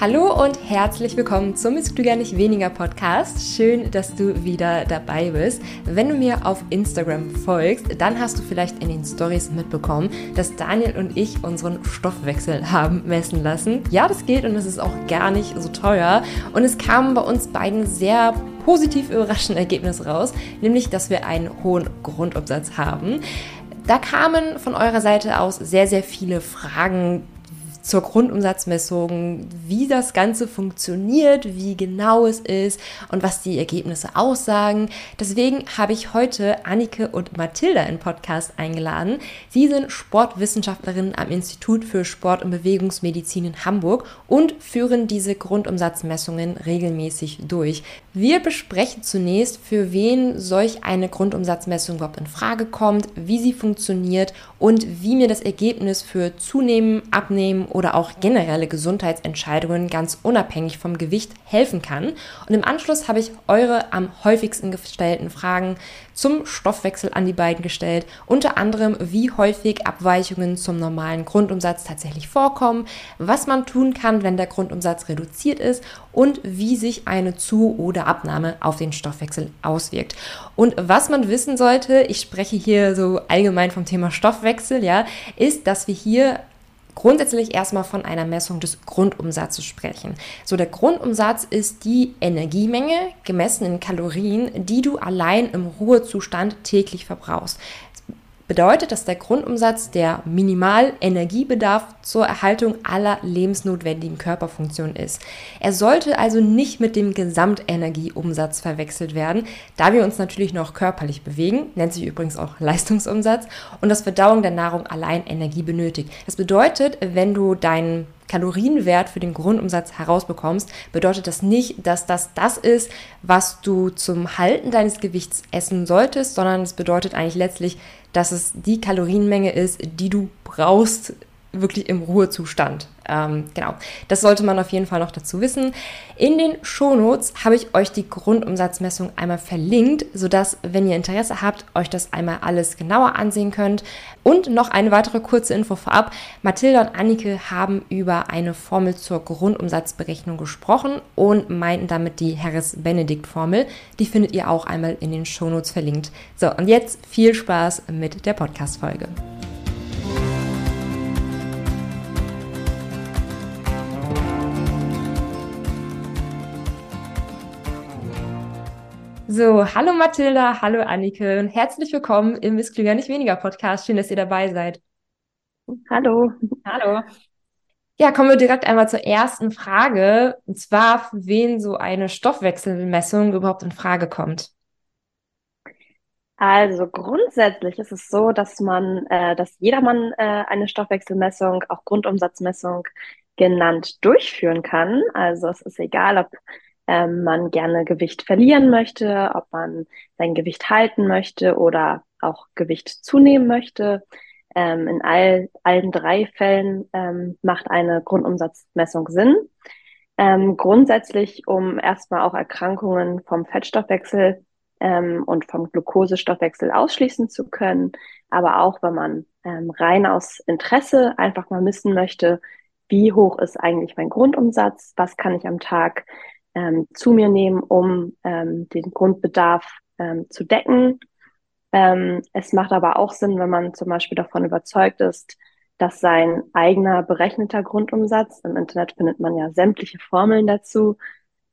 Hallo und herzlich willkommen zum Ist Klüger nicht weniger Podcast. Schön, dass du wieder dabei bist. Wenn du mir auf Instagram folgst, dann hast du vielleicht in den Stories mitbekommen, dass Daniel und ich unseren Stoffwechsel haben messen lassen. Ja, das geht und es ist auch gar nicht so teuer. Und es kamen bei uns beiden sehr positiv überraschende Ergebnisse raus, nämlich, dass wir einen hohen Grundumsatz haben. Da kamen von eurer Seite aus sehr, sehr viele Fragen zur Grundumsatzmessung, wie das Ganze funktioniert, wie genau es ist und was die Ergebnisse aussagen. Deswegen habe ich heute Annike und Mathilda in Podcast eingeladen. Sie sind Sportwissenschaftlerinnen am Institut für Sport- und Bewegungsmedizin in Hamburg und führen diese Grundumsatzmessungen regelmäßig durch. Wir besprechen zunächst, für wen solch eine Grundumsatzmessung überhaupt in Frage kommt, wie sie funktioniert und wie mir das Ergebnis für Zunehmen, Abnehmen oder auch generelle Gesundheitsentscheidungen ganz unabhängig vom Gewicht helfen kann. Und im Anschluss habe ich eure am häufigsten gestellten Fragen zum Stoffwechsel an die beiden gestellt. Unter anderem, wie häufig Abweichungen zum normalen Grundumsatz tatsächlich vorkommen, was man tun kann, wenn der Grundumsatz reduziert ist und wie sich eine Zu- oder Abnahme auf den Stoffwechsel auswirkt. Und was man wissen sollte, ich spreche hier so allgemein vom Thema Stoffwechsel, ja, ist, dass wir hier grundsätzlich erstmal von einer Messung des Grundumsatzes sprechen. So, der Grundumsatz ist die Energiemenge gemessen in Kalorien, die du allein im Ruhezustand täglich verbrauchst bedeutet, dass der Grundumsatz der Minimalenergiebedarf zur Erhaltung aller lebensnotwendigen Körperfunktionen ist. Er sollte also nicht mit dem Gesamtenergieumsatz verwechselt werden, da wir uns natürlich noch körperlich bewegen, nennt sich übrigens auch Leistungsumsatz, und das Verdauung der Nahrung allein Energie benötigt. Das bedeutet, wenn du deinen Kalorienwert für den Grundumsatz herausbekommst, bedeutet das nicht, dass das das ist, was du zum Halten deines Gewichts essen solltest, sondern es bedeutet eigentlich letztlich, dass es die Kalorienmenge ist, die du brauchst, wirklich im Ruhezustand. Ähm, genau, das sollte man auf jeden Fall noch dazu wissen. In den Shownotes habe ich euch die Grundumsatzmessung einmal verlinkt, sodass, wenn ihr Interesse habt, euch das einmal alles genauer ansehen könnt. Und noch eine weitere kurze Info vorab. Mathilda und Annike haben über eine Formel zur Grundumsatzberechnung gesprochen und meinten damit die Harris-Benedict-Formel. Die findet ihr auch einmal in den Shownotes verlinkt. So, und jetzt viel Spaß mit der Podcast-Folge. So, hallo Mathilda, hallo Annike und herzlich willkommen im Ist Klüger nicht weniger Podcast. Schön, dass ihr dabei seid. Hallo. Hallo. Ja, kommen wir direkt einmal zur ersten Frage, und zwar, für wen so eine Stoffwechselmessung überhaupt in Frage kommt. Also grundsätzlich ist es so, dass man, äh, dass jedermann äh, eine Stoffwechselmessung, auch Grundumsatzmessung genannt, durchführen kann. Also es ist egal, ob ähm, man gerne Gewicht verlieren möchte, ob man sein Gewicht halten möchte oder auch Gewicht zunehmen möchte. Ähm, in all, allen drei Fällen ähm, macht eine Grundumsatzmessung Sinn. Ähm, grundsätzlich, um erstmal auch Erkrankungen vom Fettstoffwechsel ähm, und vom Glukosestoffwechsel ausschließen zu können, aber auch, wenn man ähm, rein aus Interesse einfach mal wissen möchte, wie hoch ist eigentlich mein Grundumsatz, was kann ich am Tag ähm, zu mir nehmen, um ähm, den Grundbedarf ähm, zu decken. Ähm, es macht aber auch Sinn, wenn man zum Beispiel davon überzeugt ist, dass sein eigener berechneter Grundumsatz, im Internet findet man ja sämtliche Formeln dazu,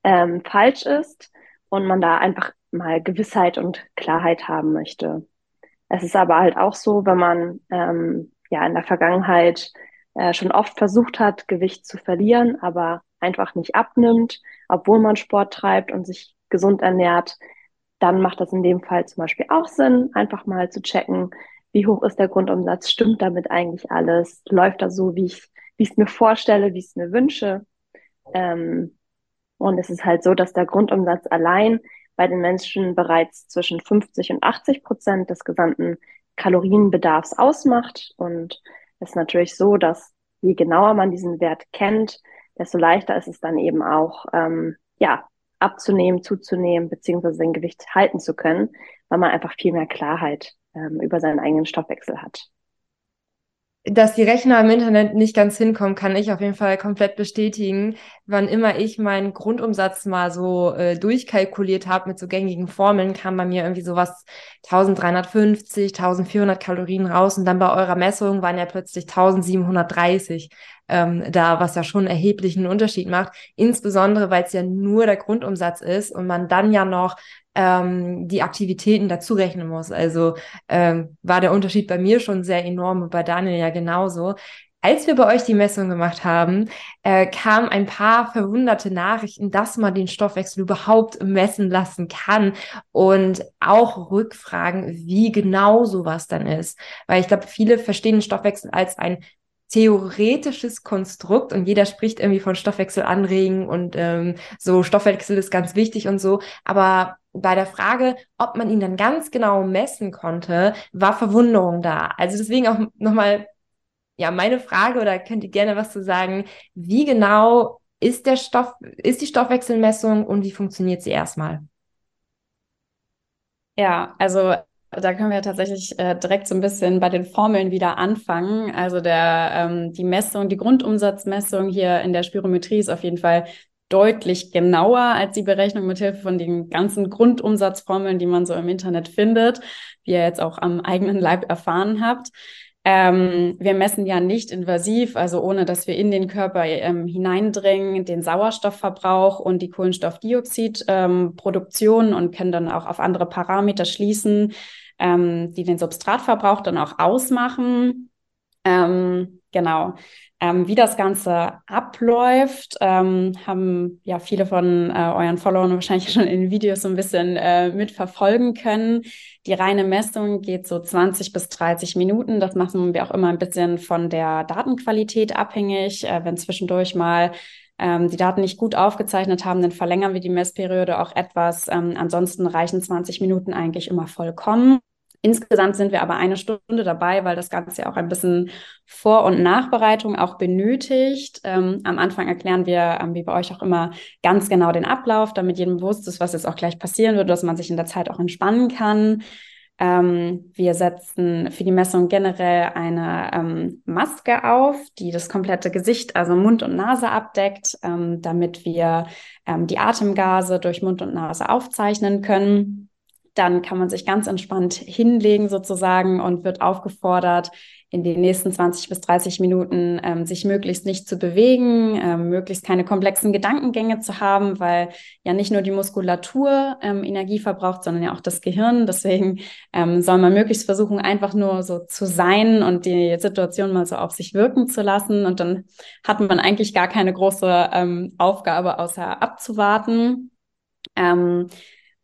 ähm, falsch ist und man da einfach mal Gewissheit und Klarheit haben möchte. Es ist aber halt auch so, wenn man ähm, ja in der Vergangenheit äh, schon oft versucht hat, Gewicht zu verlieren, aber einfach nicht abnimmt, obwohl man Sport treibt und sich gesund ernährt, dann macht das in dem Fall zum Beispiel auch Sinn, einfach mal zu checken, wie hoch ist der Grundumsatz, stimmt damit eigentlich alles, läuft das so, wie ich wie es mir vorstelle, wie ich es mir wünsche. Ähm, und es ist halt so, dass der Grundumsatz allein bei den Menschen bereits zwischen 50 und 80 Prozent des gesamten Kalorienbedarfs ausmacht. Und es ist natürlich so, dass je genauer man diesen Wert kennt, desto leichter ist es dann eben auch, ähm, ja, abzunehmen, zuzunehmen, beziehungsweise sein Gewicht halten zu können, weil man einfach viel mehr Klarheit ähm, über seinen eigenen Stoffwechsel hat. dass die Rechner im Internet nicht ganz hinkommen, kann ich auf jeden Fall komplett bestätigen. Wann immer ich meinen Grundumsatz mal so äh, durchkalkuliert habe mit so gängigen Formeln, kam bei mir irgendwie sowas 1350, 1400 Kalorien raus und dann bei eurer Messung waren ja plötzlich 1730 ähm, da, was ja schon erheblichen Unterschied macht. Insbesondere, weil es ja nur der Grundumsatz ist und man dann ja noch ähm, die Aktivitäten dazu rechnen muss. Also ähm, war der Unterschied bei mir schon sehr enorm und bei Daniel ja genauso. Als wir bei euch die Messung gemacht haben, äh, kamen ein paar verwunderte Nachrichten, dass man den Stoffwechsel überhaupt messen lassen kann und auch Rückfragen, wie genau sowas dann ist. Weil ich glaube, viele verstehen den Stoffwechsel als ein theoretisches Konstrukt und jeder spricht irgendwie von Stoffwechsel anregen und ähm, so Stoffwechsel ist ganz wichtig und so. Aber bei der Frage, ob man ihn dann ganz genau messen konnte, war Verwunderung da. Also deswegen auch nochmal, ja, meine Frage oder könnt ihr gerne was zu sagen, wie genau ist der Stoff, ist die Stoffwechselmessung und wie funktioniert sie erstmal? Ja, also da können wir tatsächlich äh, direkt so ein bisschen bei den Formeln wieder anfangen. Also der, ähm, die Messung, die Grundumsatzmessung hier in der Spirometrie ist auf jeden Fall deutlich genauer als die Berechnung mit Hilfe von den ganzen Grundumsatzformeln, die man so im Internet findet, wie ihr jetzt auch am eigenen Leib erfahren habt. Ähm, wir messen ja nicht invasiv, also ohne dass wir in den Körper ähm, hineindringen, den Sauerstoffverbrauch und die Kohlenstoffdioxidproduktion ähm, und können dann auch auf andere Parameter schließen, ähm, die den Substratverbrauch dann auch ausmachen. Ähm, genau. Ähm, wie das Ganze abläuft, ähm, haben ja viele von äh, euren Followern wahrscheinlich schon in Videos so ein bisschen äh, mitverfolgen können. Die reine Messung geht so 20 bis 30 Minuten. Das machen wir auch immer ein bisschen von der Datenqualität abhängig. Äh, wenn zwischendurch mal ähm, die Daten nicht gut aufgezeichnet haben, dann verlängern wir die Messperiode auch etwas. Ähm, ansonsten reichen 20 Minuten eigentlich immer vollkommen. Insgesamt sind wir aber eine Stunde dabei, weil das Ganze ja auch ein bisschen Vor- und Nachbereitung auch benötigt. Ähm, am Anfang erklären wir, ähm, wie bei euch auch immer, ganz genau den Ablauf, damit jedem bewusst ist, was jetzt auch gleich passieren wird, dass man sich in der Zeit auch entspannen kann. Ähm, wir setzen für die Messung generell eine ähm, Maske auf, die das komplette Gesicht, also Mund und Nase abdeckt, ähm, damit wir ähm, die Atemgase durch Mund und Nase aufzeichnen können dann kann man sich ganz entspannt hinlegen sozusagen und wird aufgefordert, in den nächsten 20 bis 30 Minuten ähm, sich möglichst nicht zu bewegen, ähm, möglichst keine komplexen Gedankengänge zu haben, weil ja nicht nur die Muskulatur ähm, Energie verbraucht, sondern ja auch das Gehirn. Deswegen ähm, soll man möglichst versuchen, einfach nur so zu sein und die Situation mal so auf sich wirken zu lassen. Und dann hat man eigentlich gar keine große ähm, Aufgabe, außer abzuwarten.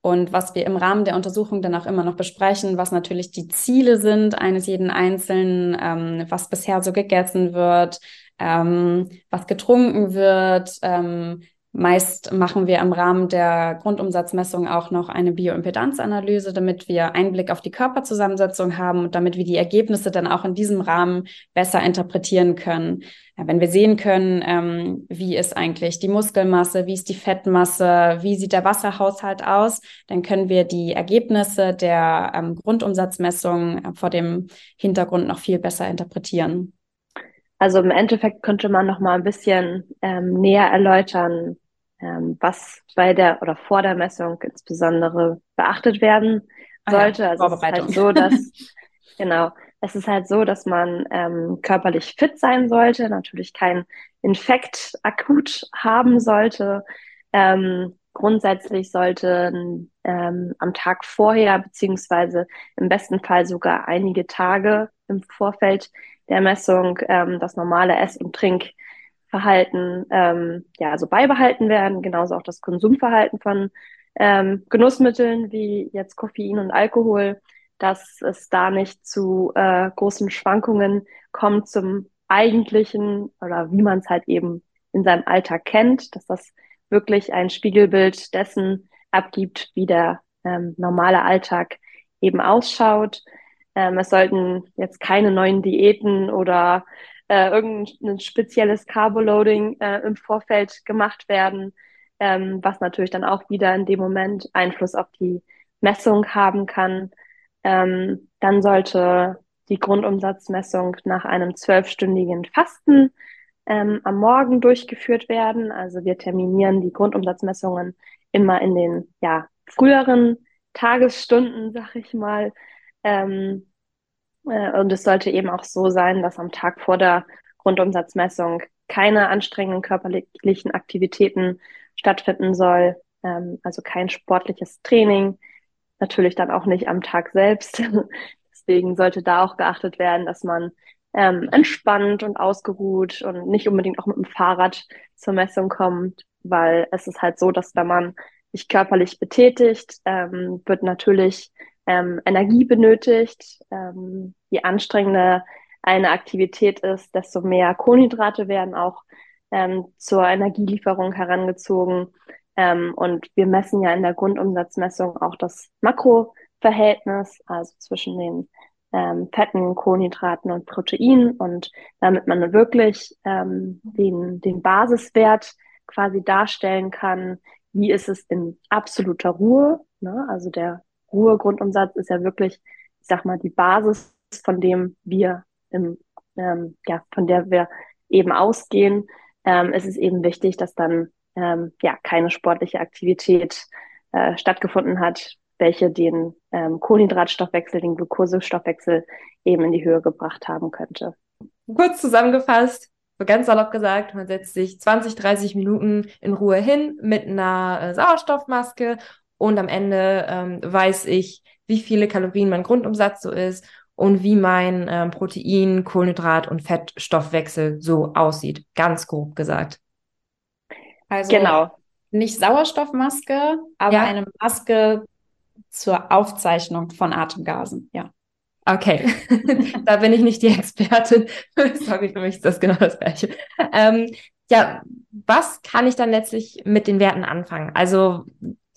Und was wir im Rahmen der Untersuchung dann auch immer noch besprechen, was natürlich die Ziele sind eines jeden Einzelnen, ähm, was bisher so gegessen wird, ähm, was getrunken wird, ähm, Meist machen wir im Rahmen der Grundumsatzmessung auch noch eine Bioimpedanzanalyse, damit wir Einblick auf die Körperzusammensetzung haben und damit wir die Ergebnisse dann auch in diesem Rahmen besser interpretieren können. Ja, wenn wir sehen können, ähm, wie ist eigentlich die Muskelmasse, wie ist die Fettmasse, wie sieht der Wasserhaushalt aus, dann können wir die Ergebnisse der ähm, Grundumsatzmessung äh, vor dem Hintergrund noch viel besser interpretieren. Also im Endeffekt könnte man noch mal ein bisschen ähm, näher erläutern, ähm, was bei der oder vor der Messung insbesondere beachtet werden sollte. Ah ja, also es ist halt so, dass genau, es ist halt so, dass man ähm, körperlich fit sein sollte, natürlich kein Infekt akut haben sollte. Ähm, grundsätzlich sollten ähm, am Tag vorher beziehungsweise im besten Fall sogar einige Tage im Vorfeld der Messung ähm, das normale Ess- und Trink Verhalten ähm, ja also beibehalten werden, genauso auch das Konsumverhalten von ähm, Genussmitteln wie jetzt Koffein und Alkohol, dass es da nicht zu äh, großen Schwankungen kommt zum eigentlichen oder wie man es halt eben in seinem Alltag kennt, dass das wirklich ein Spiegelbild dessen abgibt, wie der ähm, normale Alltag eben ausschaut. Ähm, es sollten jetzt keine neuen Diäten oder äh, irgendein spezielles Carboloading äh, im Vorfeld gemacht werden, ähm, was natürlich dann auch wieder in dem Moment Einfluss auf die Messung haben kann. Ähm, dann sollte die Grundumsatzmessung nach einem zwölfstündigen Fasten ähm, am Morgen durchgeführt werden. Also wir terminieren die Grundumsatzmessungen immer in den ja, früheren Tagesstunden, sag ich mal. Ähm, äh, und es sollte eben auch so sein, dass am Tag vor der Grundumsatzmessung keine anstrengenden körperlichen Aktivitäten stattfinden soll, ähm, also kein sportliches Training, natürlich dann auch nicht am Tag selbst. Deswegen sollte da auch geachtet werden, dass man ähm, entspannt und ausgeruht und nicht unbedingt auch mit dem Fahrrad zur Messung kommt, weil es ist halt so, dass wenn man sich körperlich betätigt, ähm, wird natürlich ähm, Energie benötigt. Ähm, je anstrengender eine Aktivität ist, desto mehr Kohlenhydrate werden auch ähm, zur Energielieferung herangezogen. Ähm, und wir messen ja in der Grundumsatzmessung auch das Makroverhältnis, also zwischen den ähm, Fetten, Kohlenhydraten und Proteinen. Und damit man wirklich ähm, den, den Basiswert quasi darstellen kann, wie ist es in absoluter Ruhe. Ne? Also der Ruhegrundumsatz ist ja wirklich, ich sag mal, die Basis, von dem wir im, ähm, ja, von der wir eben ausgehen. Ähm, es ist eben wichtig, dass dann ähm, ja keine sportliche Aktivität äh, stattgefunden hat, welche den ähm, Kohlenhydratstoffwechsel, den Glukosestoffwechsel eben in die Höhe gebracht haben könnte. Kurz zusammengefasst, ganz salopp gesagt, man setzt sich 20, 30 Minuten in Ruhe hin mit einer äh, Sauerstoffmaske und am Ende ähm, weiß ich, wie viele Kalorien mein Grundumsatz so ist und wie mein ähm, Protein, Kohlenhydrat und Fettstoffwechsel so aussieht. Ganz grob gesagt. Also genau. nicht Sauerstoffmaske, aber ja. eine Maske zur Aufzeichnung von Atemgasen, ja. Okay, da bin ich nicht die Expertin. Sorry, für mich ist das genau das Gleiche. Ähm, ja, was kann ich dann letztlich mit den Werten anfangen? Also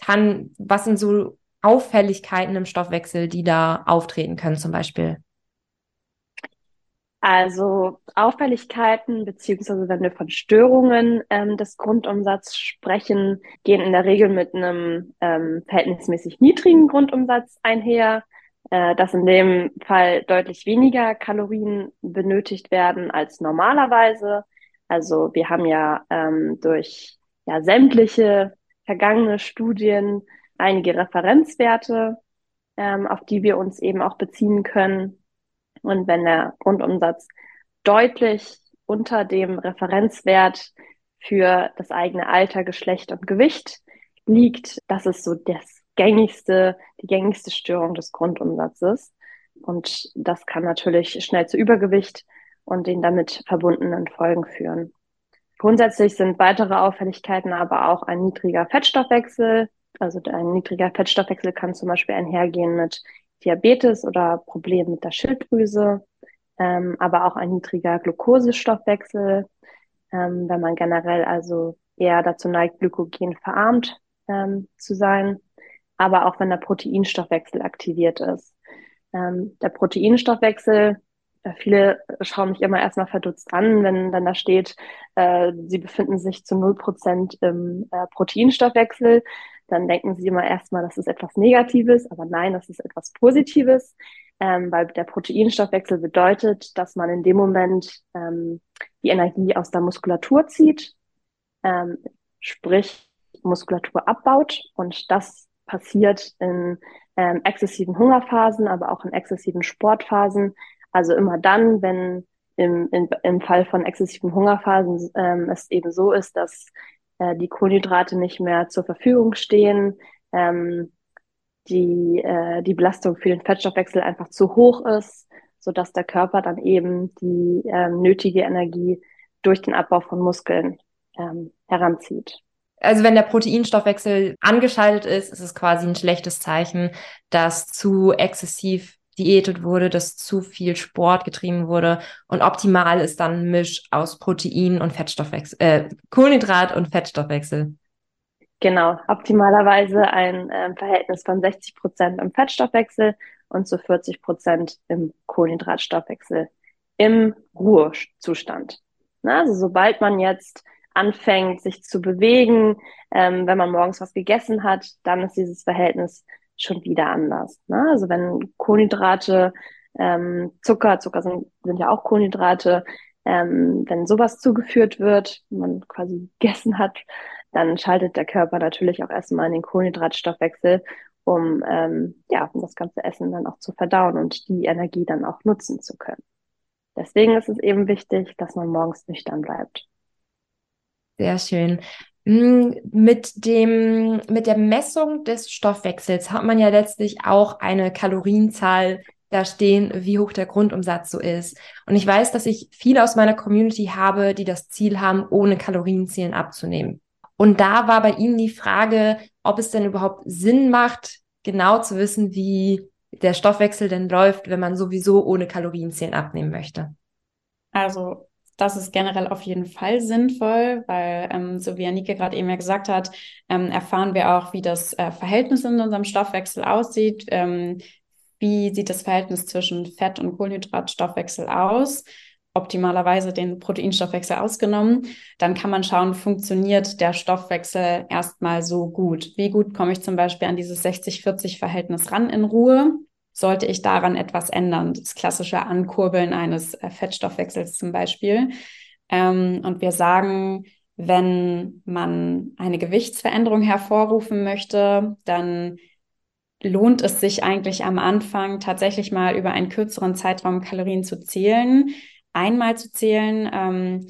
kann, was sind so Auffälligkeiten im Stoffwechsel, die da auftreten können zum Beispiel? Also Auffälligkeiten, beziehungsweise wenn wir von Störungen ähm, des Grundumsatzes sprechen, gehen in der Regel mit einem ähm, verhältnismäßig niedrigen Grundumsatz einher, äh, dass in dem Fall deutlich weniger Kalorien benötigt werden als normalerweise. Also wir haben ja ähm, durch ja, sämtliche vergangene Studien einige Referenzwerte, ähm, auf die wir uns eben auch beziehen können. Und wenn der Grundumsatz deutlich unter dem Referenzwert für das eigene Alter, Geschlecht und Gewicht liegt, das ist so das gängigste, die gängigste Störung des Grundumsatzes. Und das kann natürlich schnell zu Übergewicht und den damit verbundenen Folgen führen. Grundsätzlich sind weitere Auffälligkeiten aber auch ein niedriger Fettstoffwechsel. Also ein niedriger Fettstoffwechsel kann zum Beispiel einhergehen mit Diabetes oder Problemen mit der Schilddrüse, ähm, aber auch ein niedriger Glukosestoffwechsel, ähm, wenn man generell also eher dazu neigt, Glykogen verarmt ähm, zu sein, aber auch wenn der Proteinstoffwechsel aktiviert ist. Ähm, der Proteinstoffwechsel, viele schauen mich immer erstmal verdutzt an, wenn dann da steht, äh, sie befinden sich zu null Prozent im äh, Proteinstoffwechsel. Dann denken sie immer erstmal, das ist etwas Negatives, aber nein, das ist etwas Positives, ähm, weil der Proteinstoffwechsel bedeutet, dass man in dem Moment ähm, die Energie aus der Muskulatur zieht, ähm, sprich Muskulatur abbaut. Und das passiert in ähm, exzessiven Hungerphasen, aber auch in exzessiven Sportphasen. Also immer dann, wenn im, in, im Fall von exzessiven Hungerphasen ähm, es eben so ist, dass äh, die Kohlenhydrate nicht mehr zur Verfügung stehen, ähm, die, äh, die Belastung für den Fettstoffwechsel einfach zu hoch ist, so dass der Körper dann eben die ähm, nötige Energie durch den Abbau von Muskeln ähm, heranzieht. Also wenn der Proteinstoffwechsel angeschaltet ist, ist es quasi ein schlechtes Zeichen, dass zu exzessiv diätet wurde, dass zu viel Sport getrieben wurde und optimal ist dann ein Misch aus Protein und Fettstoffwechsel, äh, Kohlenhydrat und Fettstoffwechsel. Genau, optimalerweise ein äh, Verhältnis von 60 Prozent im Fettstoffwechsel und zu 40 Prozent im Kohlenhydratstoffwechsel im Ruhezustand. Na, also sobald man jetzt anfängt, sich zu bewegen, ähm, wenn man morgens was gegessen hat, dann ist dieses Verhältnis schon wieder anders. Ne? Also wenn Kohlenhydrate ähm, Zucker, Zucker sind, sind ja auch Kohlenhydrate. Ähm, wenn sowas zugeführt wird, man quasi gegessen hat, dann schaltet der Körper natürlich auch erstmal in den Kohlenhydratstoffwechsel, um ähm, ja, um das ganze Essen dann auch zu verdauen und die Energie dann auch nutzen zu können. Deswegen ist es eben wichtig, dass man morgens nüchtern bleibt. Sehr schön. Hm, mit dem, mit der Messung des Stoffwechsels hat man ja letztlich auch eine Kalorienzahl da stehen, wie hoch der Grundumsatz so ist. Und ich weiß, dass ich viele aus meiner Community habe, die das Ziel haben, ohne Kalorienzählen abzunehmen. Und da war bei Ihnen die Frage, ob es denn überhaupt Sinn macht, genau zu wissen, wie der Stoffwechsel denn läuft, wenn man sowieso ohne Kalorienzählen abnehmen möchte. Also das ist generell auf jeden Fall sinnvoll, weil, ähm, so wie Anike gerade eben ja gesagt hat, ähm, erfahren wir auch, wie das äh, Verhältnis in unserem Stoffwechsel aussieht. Ähm, wie sieht das Verhältnis zwischen Fett- und Kohlenhydratstoffwechsel aus? Optimalerweise den Proteinstoffwechsel ausgenommen. Dann kann man schauen, funktioniert der Stoffwechsel erstmal so gut? Wie gut komme ich zum Beispiel an dieses 60-40-Verhältnis ran in Ruhe? Sollte ich daran etwas ändern. Das klassische Ankurbeln eines äh, Fettstoffwechsels zum Beispiel. Ähm, und wir sagen, wenn man eine Gewichtsveränderung hervorrufen möchte, dann lohnt es sich eigentlich am Anfang tatsächlich mal über einen kürzeren Zeitraum Kalorien zu zählen. Einmal zu zählen, ähm,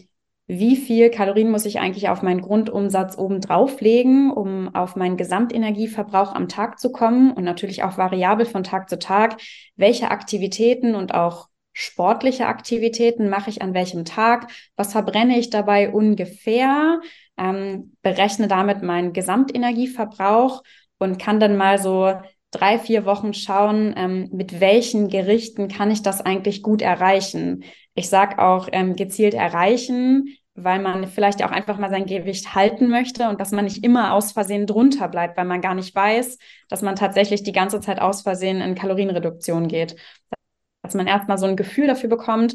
wie viel Kalorien muss ich eigentlich auf meinen Grundumsatz oben drauflegen, um auf meinen Gesamtenergieverbrauch am Tag zu kommen und natürlich auch variabel von Tag zu Tag, welche Aktivitäten und auch sportliche Aktivitäten mache ich an welchem Tag, was verbrenne ich dabei ungefähr, ähm, berechne damit meinen Gesamtenergieverbrauch und kann dann mal so drei, vier Wochen schauen, ähm, mit welchen Gerichten kann ich das eigentlich gut erreichen. Ich sage auch ähm, gezielt erreichen, weil man vielleicht auch einfach mal sein Gewicht halten möchte und dass man nicht immer aus Versehen drunter bleibt, weil man gar nicht weiß, dass man tatsächlich die ganze Zeit aus Versehen in Kalorienreduktion geht. Dass man erstmal so ein Gefühl dafür bekommt,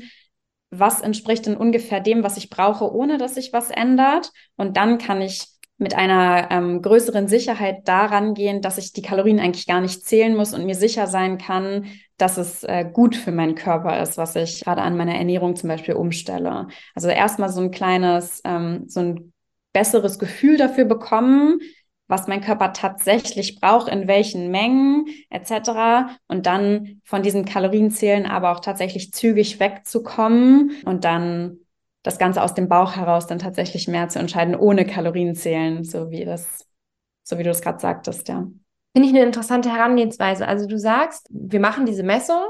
was entspricht denn ungefähr dem, was ich brauche, ohne dass sich was ändert. Und dann kann ich mit einer ähm, größeren Sicherheit daran gehen, dass ich die Kalorien eigentlich gar nicht zählen muss und mir sicher sein kann, dass es äh, gut für meinen Körper ist, was ich gerade an meiner Ernährung zum Beispiel umstelle. Also erstmal so ein kleines, ähm, so ein besseres Gefühl dafür bekommen, was mein Körper tatsächlich braucht, in welchen Mengen etc. Und dann von diesen Kalorienzählen aber auch tatsächlich zügig wegzukommen und dann das Ganze aus dem Bauch heraus dann tatsächlich mehr zu entscheiden, ohne Kalorienzählen, so wie das, so wie du es gerade sagtest, ja. Finde ich eine interessante Herangehensweise. Also du sagst, wir machen diese Messung,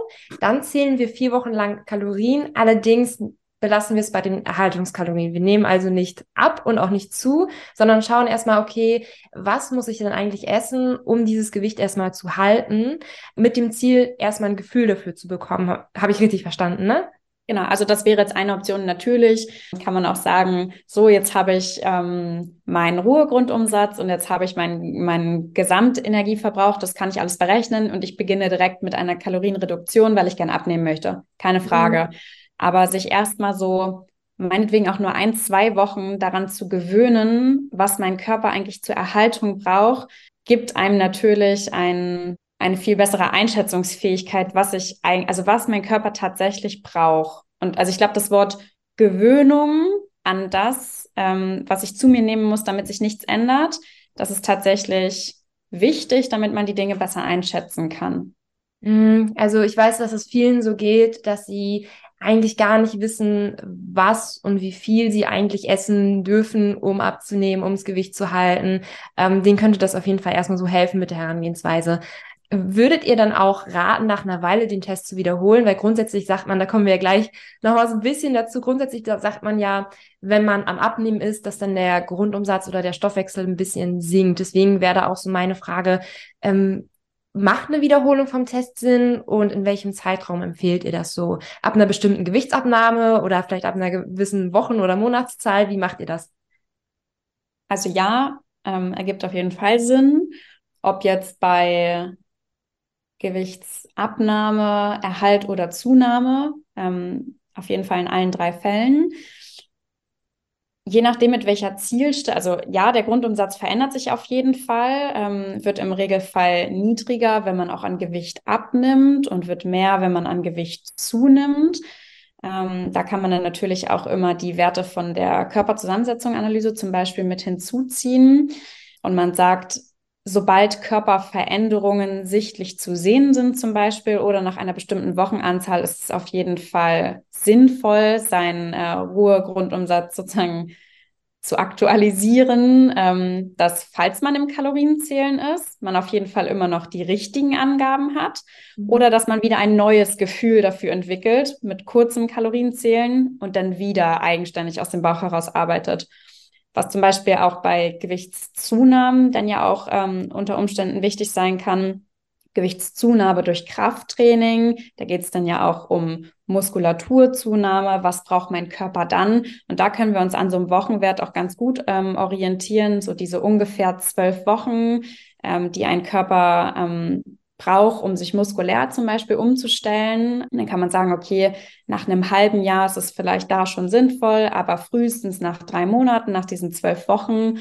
dann zählen wir vier Wochen lang Kalorien, allerdings belassen wir es bei den Erhaltungskalorien. Wir nehmen also nicht ab und auch nicht zu, sondern schauen erstmal, okay, was muss ich denn eigentlich essen, um dieses Gewicht erstmal zu halten, mit dem Ziel, erstmal ein Gefühl dafür zu bekommen. Habe ich richtig verstanden, ne? Genau, also das wäre jetzt eine Option. Natürlich kann man auch sagen, so jetzt habe ich ähm, meinen Ruhegrundumsatz und jetzt habe ich meinen meinen Gesamtenergieverbrauch. Das kann ich alles berechnen und ich beginne direkt mit einer Kalorienreduktion, weil ich gerne abnehmen möchte. Keine mhm. Frage. Mhm. Aber sich erstmal so meinetwegen auch nur ein, zwei Wochen daran zu gewöhnen, was mein Körper eigentlich zur Erhaltung braucht, gibt einem natürlich ein eine viel bessere Einschätzungsfähigkeit, was ich also was mein Körper tatsächlich braucht. Und also ich glaube, das Wort Gewöhnung an das, ähm, was ich zu mir nehmen muss, damit sich nichts ändert, das ist tatsächlich wichtig, damit man die Dinge besser einschätzen kann. Mm, also ich weiß, dass es vielen so geht, dass sie eigentlich gar nicht wissen, was und wie viel sie eigentlich essen dürfen, um abzunehmen, um das Gewicht zu halten. Ähm, denen könnte das auf jeden Fall erstmal so helfen mit der Herangehensweise. Würdet ihr dann auch raten, nach einer Weile den Test zu wiederholen? Weil grundsätzlich sagt man, da kommen wir ja gleich nochmal so ein bisschen dazu. Grundsätzlich sagt man ja, wenn man am Abnehmen ist, dass dann der Grundumsatz oder der Stoffwechsel ein bisschen sinkt. Deswegen wäre da auch so meine Frage, ähm, macht eine Wiederholung vom Test Sinn und in welchem Zeitraum empfehlt ihr das so? Ab einer bestimmten Gewichtsabnahme oder vielleicht ab einer gewissen Wochen- oder Monatszahl? Wie macht ihr das? Also ja, ähm, ergibt auf jeden Fall Sinn. Ob jetzt bei Gewichtsabnahme, Erhalt oder Zunahme. Ähm, auf jeden Fall in allen drei Fällen. Je nachdem, mit welcher Zielstelle, also ja, der Grundumsatz verändert sich auf jeden Fall, ähm, wird im Regelfall niedriger, wenn man auch an Gewicht abnimmt und wird mehr, wenn man an Gewicht zunimmt. Ähm, da kann man dann natürlich auch immer die Werte von der Körperzusammensetzung-Analyse zum Beispiel mit hinzuziehen. Und man sagt, sobald Körperveränderungen sichtlich zu sehen sind zum Beispiel oder nach einer bestimmten Wochenanzahl ist es auf jeden Fall sinnvoll, seinen äh, Ruhegrundumsatz sozusagen zu aktualisieren, ähm, dass falls man im Kalorienzählen ist, man auf jeden Fall immer noch die richtigen Angaben hat mhm. oder dass man wieder ein neues Gefühl dafür entwickelt mit kurzem Kalorienzählen und dann wieder eigenständig aus dem Bauch heraus arbeitet was zum Beispiel auch bei Gewichtszunahmen dann ja auch ähm, unter Umständen wichtig sein kann. Gewichtszunahme durch Krafttraining, da geht es dann ja auch um Muskulaturzunahme, was braucht mein Körper dann? Und da können wir uns an so einem Wochenwert auch ganz gut ähm, orientieren, so diese ungefähr zwölf Wochen, ähm, die ein Körper ähm, braucht, um sich muskulär zum Beispiel umzustellen. Dann kann man sagen, okay, nach einem halben Jahr ist es vielleicht da schon sinnvoll, aber frühestens nach drei Monaten, nach diesen zwölf Wochen.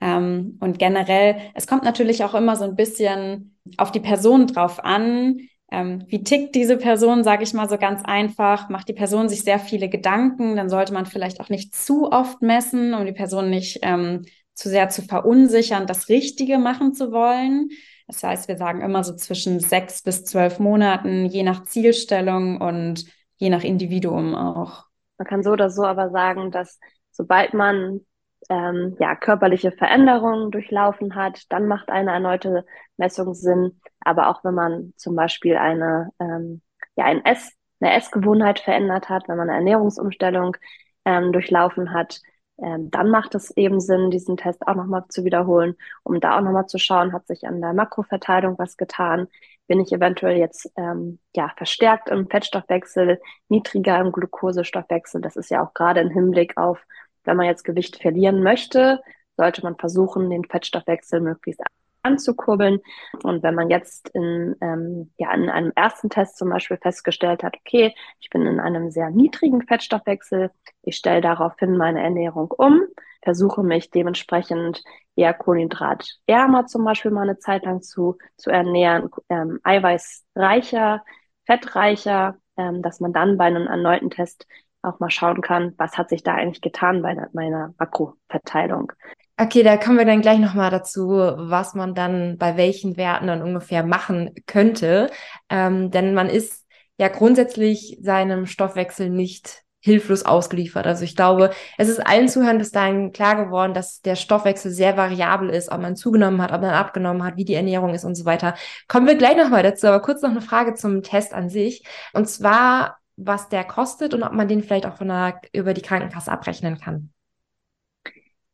Ähm, und generell, es kommt natürlich auch immer so ein bisschen auf die Person drauf an. Ähm, wie tickt diese Person, sage ich mal so ganz einfach. Macht die Person sich sehr viele Gedanken, dann sollte man vielleicht auch nicht zu oft messen, um die Person nicht ähm, zu sehr zu verunsichern, das Richtige machen zu wollen. Das heißt, wir sagen immer so zwischen sechs bis zwölf Monaten, je nach Zielstellung und je nach Individuum auch. Man kann so oder so aber sagen, dass sobald man ähm, ja, körperliche Veränderungen durchlaufen hat, dann macht eine erneute Messung Sinn. Aber auch wenn man zum Beispiel eine, ähm, ja, ein Ess, eine Essgewohnheit verändert hat, wenn man eine Ernährungsumstellung ähm, durchlaufen hat, ähm, dann macht es eben Sinn, diesen Test auch nochmal zu wiederholen, um da auch nochmal zu schauen, hat sich an der Makroverteilung was getan? Bin ich eventuell jetzt ähm, ja verstärkt im Fettstoffwechsel, niedriger im Glukosestoffwechsel? Das ist ja auch gerade im Hinblick auf, wenn man jetzt Gewicht verlieren möchte, sollte man versuchen, den Fettstoffwechsel möglichst anzukurbeln. Und wenn man jetzt in, ähm, ja, in einem ersten Test zum Beispiel festgestellt hat, okay, ich bin in einem sehr niedrigen Fettstoffwechsel, ich stelle daraufhin meine Ernährung um, versuche mich dementsprechend eher kohlenhydratärmer zum Beispiel mal eine Zeit lang zu, zu ernähren, ähm, eiweißreicher, fettreicher, ähm, dass man dann bei einem erneuten Test auch mal schauen kann, was hat sich da eigentlich getan bei meiner Makroverteilung. Okay, da kommen wir dann gleich nochmal dazu, was man dann bei welchen Werten dann ungefähr machen könnte. Ähm, denn man ist ja grundsätzlich seinem Stoffwechsel nicht hilflos ausgeliefert. Also ich glaube, es ist allen Zuhörern bis dahin klar geworden, dass der Stoffwechsel sehr variabel ist, ob man zugenommen hat, ob man abgenommen hat, wie die Ernährung ist und so weiter. Kommen wir gleich nochmal dazu, aber kurz noch eine Frage zum Test an sich. Und zwar, was der kostet und ob man den vielleicht auch von der, über die Krankenkasse abrechnen kann.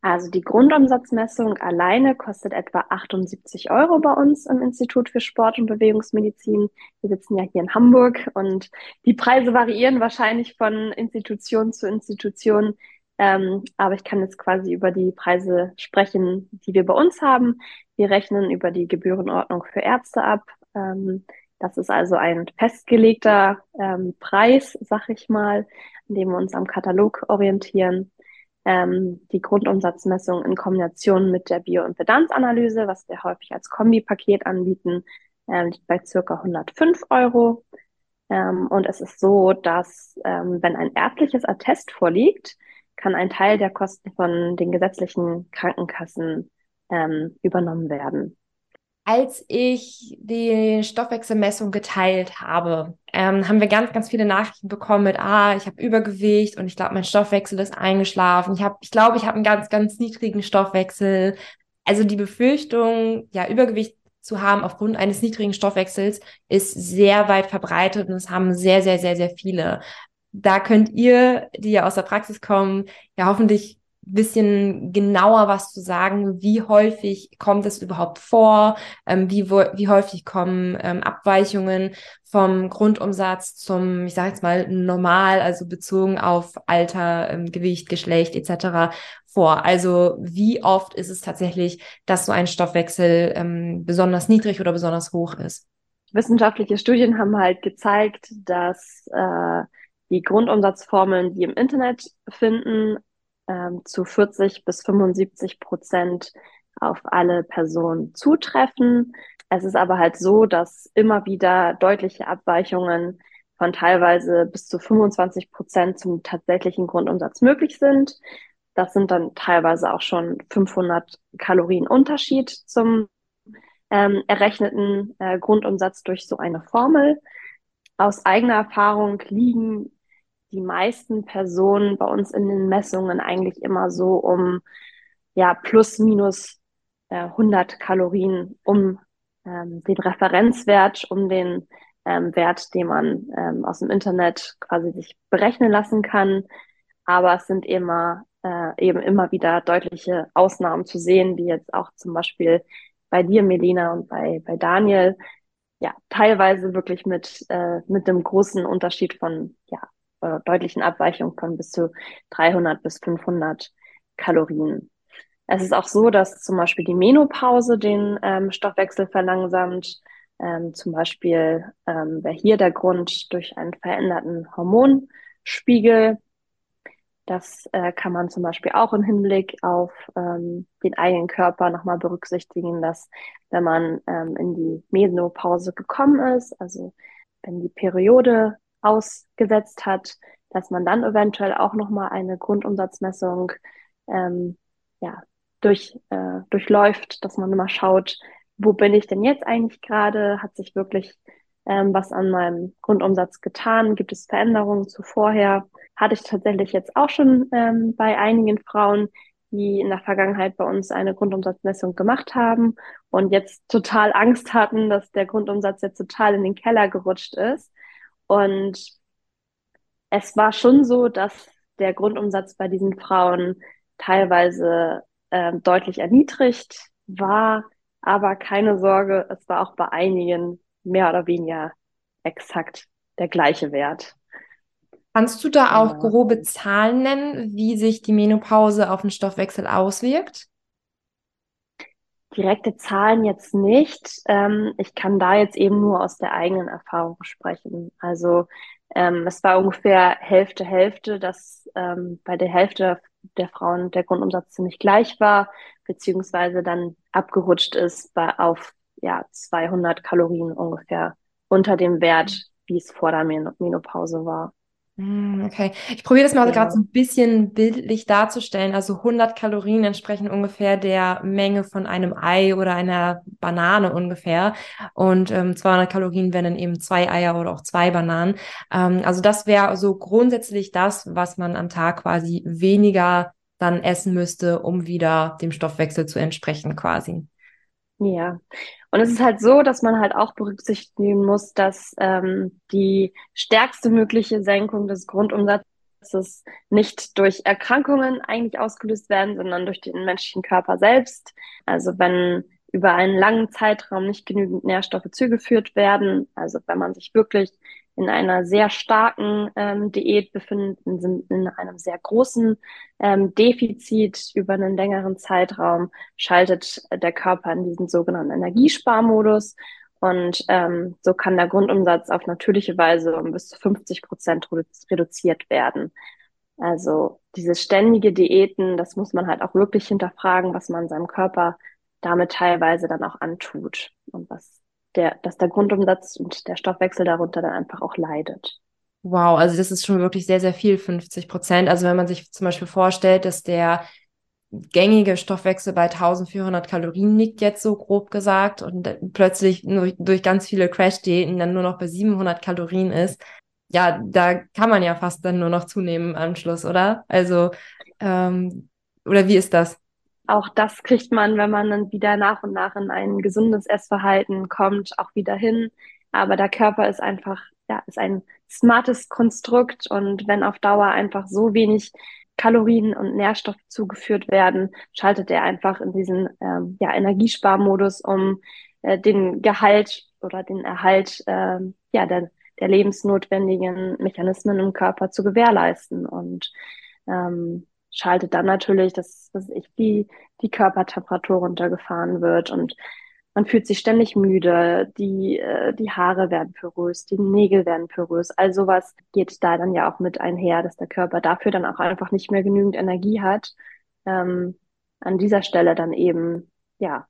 Also die Grundumsatzmessung alleine kostet etwa 78 Euro bei uns im Institut für Sport- und Bewegungsmedizin. Wir sitzen ja hier in Hamburg und die Preise variieren wahrscheinlich von Institution zu Institution. Ähm, aber ich kann jetzt quasi über die Preise sprechen, die wir bei uns haben. Wir rechnen über die Gebührenordnung für Ärzte ab. Ähm, das ist also ein festgelegter ähm, Preis, sag ich mal, an dem wir uns am Katalog orientieren ähm, die Grundumsatzmessung in Kombination mit der Bioimpedanzanalyse, was wir häufig als Kombipaket anbieten, ähm, liegt bei circa 105 Euro. Ähm, und es ist so, dass ähm, wenn ein ärztliches Attest vorliegt, kann ein Teil der Kosten von den gesetzlichen Krankenkassen ähm, übernommen werden als ich die Stoffwechselmessung geteilt habe, ähm, haben wir ganz, ganz viele Nachrichten bekommen mit, ah, ich habe Übergewicht und ich glaube, mein Stoffwechsel ist eingeschlafen. Ich habe, ich glaube, ich habe einen ganz, ganz niedrigen Stoffwechsel. Also die Befürchtung, ja, Übergewicht zu haben aufgrund eines niedrigen Stoffwechsels ist sehr weit verbreitet und es haben sehr, sehr, sehr, sehr viele. Da könnt ihr, die ja aus der Praxis kommen, ja hoffentlich bisschen genauer was zu sagen, wie häufig kommt es überhaupt vor, ähm, wie, wie häufig kommen ähm, Abweichungen vom Grundumsatz zum, ich sage jetzt mal, normal, also bezogen auf Alter, ähm, Gewicht, Geschlecht etc. vor. Also wie oft ist es tatsächlich, dass so ein Stoffwechsel ähm, besonders niedrig oder besonders hoch ist? Wissenschaftliche Studien haben halt gezeigt, dass äh, die Grundumsatzformeln, die im Internet finden, ähm, zu 40 bis 75 Prozent auf alle Personen zutreffen. Es ist aber halt so, dass immer wieder deutliche Abweichungen von teilweise bis zu 25 Prozent zum tatsächlichen Grundumsatz möglich sind. Das sind dann teilweise auch schon 500 Kalorien Unterschied zum ähm, errechneten äh, Grundumsatz durch so eine Formel. Aus eigener Erfahrung liegen die meisten Personen bei uns in den Messungen eigentlich immer so um ja plus minus äh, 100 Kalorien um ähm, den Referenzwert, um den ähm, Wert, den man ähm, aus dem Internet quasi sich berechnen lassen kann. Aber es sind immer äh, eben immer wieder deutliche Ausnahmen zu sehen, wie jetzt auch zum Beispiel bei dir, Melina, und bei, bei Daniel. Ja, teilweise wirklich mit, äh, mit einem großen Unterschied von, ja, äh, deutlichen Abweichungen von bis zu 300 bis 500 Kalorien. Es ist auch so, dass zum Beispiel die Menopause den ähm, Stoffwechsel verlangsamt. Ähm, zum Beispiel ähm, wäre hier der Grund durch einen veränderten Hormonspiegel. Das äh, kann man zum Beispiel auch im Hinblick auf ähm, den eigenen Körper nochmal berücksichtigen, dass wenn man ähm, in die Menopause gekommen ist, also wenn die Periode ausgesetzt hat, dass man dann eventuell auch nochmal eine Grundumsatzmessung ähm, ja, durch, äh, durchläuft, dass man immer schaut, wo bin ich denn jetzt eigentlich gerade? Hat sich wirklich ähm, was an meinem Grundumsatz getan? Gibt es Veränderungen zu vorher? Hatte ich tatsächlich jetzt auch schon ähm, bei einigen Frauen, die in der Vergangenheit bei uns eine Grundumsatzmessung gemacht haben und jetzt total Angst hatten, dass der Grundumsatz jetzt total in den Keller gerutscht ist. Und es war schon so, dass der Grundumsatz bei diesen Frauen teilweise äh, deutlich erniedrigt war, aber keine Sorge, es war auch bei einigen mehr oder weniger exakt der gleiche Wert. Kannst du da auch grobe Zahlen nennen, wie sich die Menopause auf den Stoffwechsel auswirkt? Direkte Zahlen jetzt nicht. Ähm, ich kann da jetzt eben nur aus der eigenen Erfahrung sprechen. Also ähm, es war ungefähr Hälfte, Hälfte, dass ähm, bei der Hälfte der Frauen der Grundumsatz ziemlich gleich war, beziehungsweise dann abgerutscht ist bei, auf ja, 200 Kalorien ungefähr unter dem Wert, wie es vor der Menopause war. Hm, okay, ich probiere das mal ja. gerade so ein bisschen bildlich darzustellen. Also 100 Kalorien entsprechen ungefähr der Menge von einem Ei oder einer Banane ungefähr. Und ähm, 200 Kalorien wären dann eben zwei Eier oder auch zwei Bananen. Ähm, also das wäre so grundsätzlich das, was man am Tag quasi weniger dann essen müsste, um wieder dem Stoffwechsel zu entsprechen quasi. Ja, und es ist halt so, dass man halt auch berücksichtigen muss, dass ähm, die stärkste mögliche Senkung des Grundumsatzes nicht durch Erkrankungen eigentlich ausgelöst werden, sondern durch den menschlichen Körper selbst. Also wenn über einen langen Zeitraum nicht genügend Nährstoffe zugeführt werden, also wenn man sich wirklich in einer sehr starken ähm, Diät befinden, sind in einem sehr großen ähm, Defizit über einen längeren Zeitraum, schaltet der Körper in diesen sogenannten Energiesparmodus. Und ähm, so kann der Grundumsatz auf natürliche Weise um bis zu 50 Prozent reduziert werden. Also diese ständige Diäten, das muss man halt auch wirklich hinterfragen, was man seinem Körper damit teilweise dann auch antut und was der, dass der Grundumsatz und der Stoffwechsel darunter dann einfach auch leidet. Wow, also das ist schon wirklich sehr, sehr viel, 50 Prozent. Also wenn man sich zum Beispiel vorstellt, dass der gängige Stoffwechsel bei 1400 Kalorien liegt, jetzt so grob gesagt, und plötzlich nur durch ganz viele Crash-Diäten dann nur noch bei 700 Kalorien ist, ja, da kann man ja fast dann nur noch zunehmen im Anschluss, oder? Also, ähm, oder wie ist das? Auch das kriegt man, wenn man dann wieder nach und nach in ein gesundes Essverhalten kommt, auch wieder hin. Aber der Körper ist einfach, ja, ist ein smartes Konstrukt und wenn auf Dauer einfach so wenig Kalorien und Nährstoffe zugeführt werden, schaltet er einfach in diesen ähm, ja, Energiesparmodus, um äh, den Gehalt oder den Erhalt äh, ja, der, der lebensnotwendigen Mechanismen im Körper zu gewährleisten. Und ähm, schaltet dann natürlich, dass, dass ich die, die Körpertemperatur runtergefahren wird und man fühlt sich ständig müde, die, äh, die Haare werden porös, die Nägel werden porös. All sowas geht da dann ja auch mit einher, dass der Körper dafür dann auch einfach nicht mehr genügend Energie hat, ähm, an dieser Stelle dann eben, ja,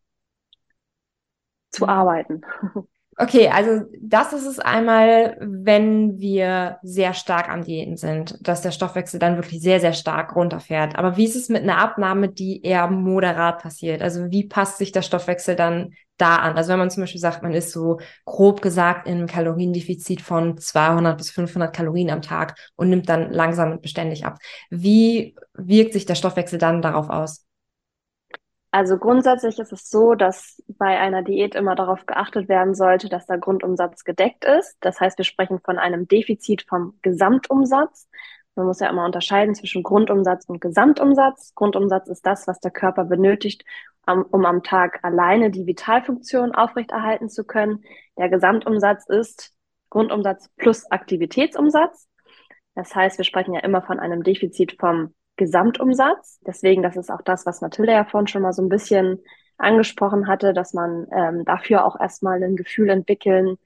zu mhm. arbeiten. Okay, also das ist es einmal, wenn wir sehr stark am Diäten sind, dass der Stoffwechsel dann wirklich sehr, sehr stark runterfährt. Aber wie ist es mit einer Abnahme, die eher moderat passiert? Also wie passt sich der Stoffwechsel dann da an? Also wenn man zum Beispiel sagt, man ist so grob gesagt in einem Kaloriendefizit von 200 bis 500 Kalorien am Tag und nimmt dann langsam und beständig ab. Wie wirkt sich der Stoffwechsel dann darauf aus? Also grundsätzlich ist es so, dass bei einer Diät immer darauf geachtet werden sollte, dass der Grundumsatz gedeckt ist. Das heißt, wir sprechen von einem Defizit vom Gesamtumsatz. Man muss ja immer unterscheiden zwischen Grundumsatz und Gesamtumsatz. Grundumsatz ist das, was der Körper benötigt, um am Tag alleine die Vitalfunktion aufrechterhalten zu können. Der Gesamtumsatz ist Grundumsatz plus Aktivitätsumsatz. Das heißt, wir sprechen ja immer von einem Defizit vom Gesamtumsatz. Deswegen, das ist auch das, was Mathilde ja vorhin schon mal so ein bisschen angesprochen hatte, dass man ähm, dafür auch erstmal ein Gefühl entwickeln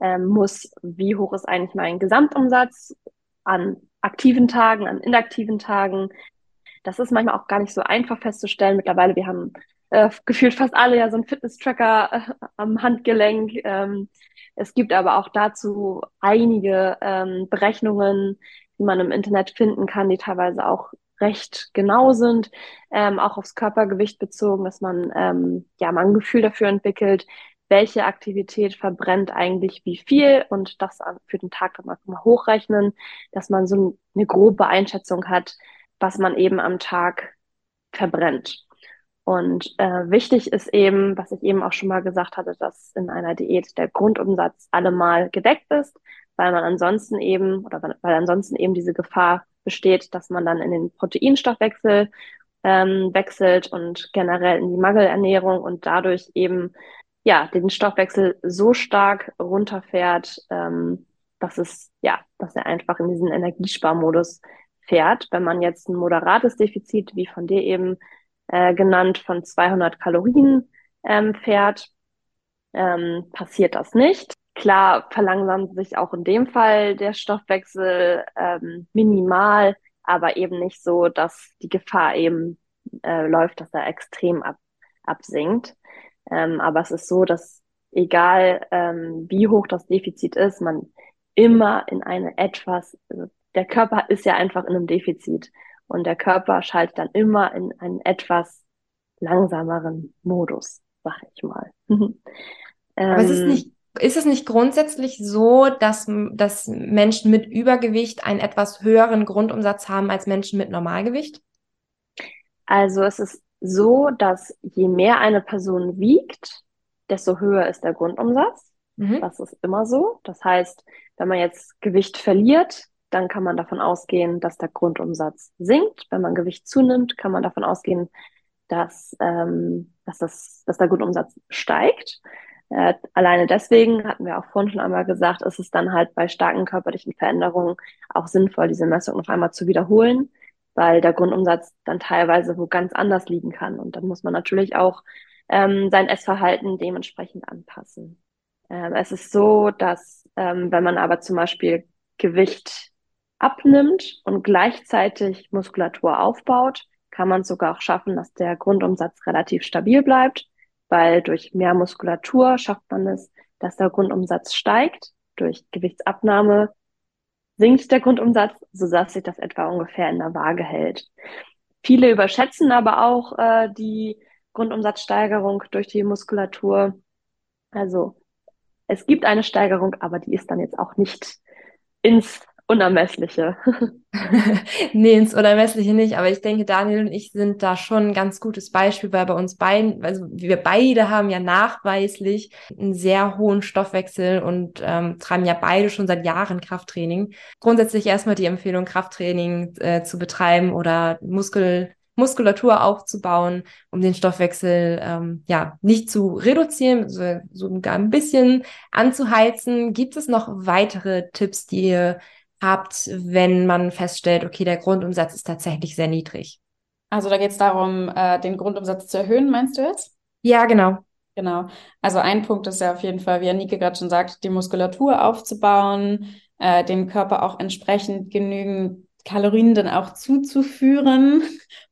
ähm, muss, wie hoch ist eigentlich mein Gesamtumsatz an aktiven Tagen, an inaktiven Tagen. Das ist manchmal auch gar nicht so einfach festzustellen. Mittlerweile, wir haben äh, gefühlt fast alle ja so einen Fitness-Tracker äh, am Handgelenk. Ähm, es gibt aber auch dazu einige ähm, Berechnungen, die man im Internet finden kann, die teilweise auch recht genau sind, ähm, auch aufs Körpergewicht bezogen, dass man ähm, ja mal ein Gefühl dafür entwickelt, welche Aktivität verbrennt eigentlich wie viel und das für den Tag dann mal hochrechnen, dass man so eine grobe Einschätzung hat, was man eben am Tag verbrennt. Und äh, wichtig ist eben, was ich eben auch schon mal gesagt hatte, dass in einer Diät der Grundumsatz allemal gedeckt ist, weil man ansonsten eben oder weil ansonsten eben diese Gefahr besteht, dass man dann in den Proteinstoffwechsel ähm, wechselt und generell in die Mangelernährung und dadurch eben ja den Stoffwechsel so stark runterfährt, ähm, dass es ja, dass er einfach in diesen Energiesparmodus fährt. Wenn man jetzt ein moderates Defizit, wie von dir eben äh, genannt, von 200 Kalorien ähm, fährt, ähm, passiert das nicht. Klar verlangsamt sich auch in dem Fall der Stoffwechsel ähm, minimal, aber eben nicht so, dass die Gefahr eben äh, läuft, dass er extrem ab, absinkt. Ähm, aber es ist so, dass egal ähm, wie hoch das Defizit ist, man immer in eine etwas, also der Körper ist ja einfach in einem Defizit und der Körper schaltet dann immer in einen etwas langsameren Modus, sag ich mal. Aber es ist ähm, nicht ist es nicht grundsätzlich so, dass, dass Menschen mit Übergewicht einen etwas höheren Grundumsatz haben als Menschen mit Normalgewicht? Also es ist so, dass je mehr eine Person wiegt, desto höher ist der Grundumsatz. Mhm. Das ist immer so. Das heißt, wenn man jetzt Gewicht verliert, dann kann man davon ausgehen, dass der Grundumsatz sinkt. Wenn man Gewicht zunimmt, kann man davon ausgehen, dass, ähm, dass, das, dass der Grundumsatz steigt. Äh, alleine deswegen hatten wir auch vorhin schon einmal gesagt, ist es dann halt bei starken körperlichen Veränderungen auch sinnvoll, diese Messung noch einmal zu wiederholen, weil der Grundumsatz dann teilweise wo ganz anders liegen kann. Und dann muss man natürlich auch ähm, sein Essverhalten dementsprechend anpassen. Ähm, es ist so, dass ähm, wenn man aber zum Beispiel Gewicht abnimmt und gleichzeitig Muskulatur aufbaut, kann man es sogar auch schaffen, dass der Grundumsatz relativ stabil bleibt weil durch mehr Muskulatur schafft man es, dass der Grundumsatz steigt. Durch Gewichtsabnahme sinkt der Grundumsatz, so dass sich das etwa ungefähr in der Waage hält. Viele überschätzen aber auch äh, die Grundumsatzsteigerung durch die Muskulatur. Also es gibt eine Steigerung, aber die ist dann jetzt auch nicht ins Unermessliche. nee, ins Unermessliche nicht, aber ich denke, Daniel und ich sind da schon ein ganz gutes Beispiel, weil bei uns beiden, also wir beide haben ja nachweislich einen sehr hohen Stoffwechsel und ähm, treiben ja beide schon seit Jahren Krafttraining. Grundsätzlich erstmal die Empfehlung, Krafttraining äh, zu betreiben oder Muskel Muskulatur aufzubauen, um den Stoffwechsel ähm, ja nicht zu reduzieren, so, sogar ein bisschen anzuheizen. Gibt es noch weitere Tipps, die ihr habt, wenn man feststellt, okay, der Grundumsatz ist tatsächlich sehr niedrig? Also da geht es darum, äh, den Grundumsatz zu erhöhen, meinst du jetzt? Ja, genau. Genau. Also ein Punkt ist ja auf jeden Fall, wie Anike gerade schon sagt, die Muskulatur aufzubauen, äh, dem Körper auch entsprechend genügend Kalorien dann auch zuzuführen,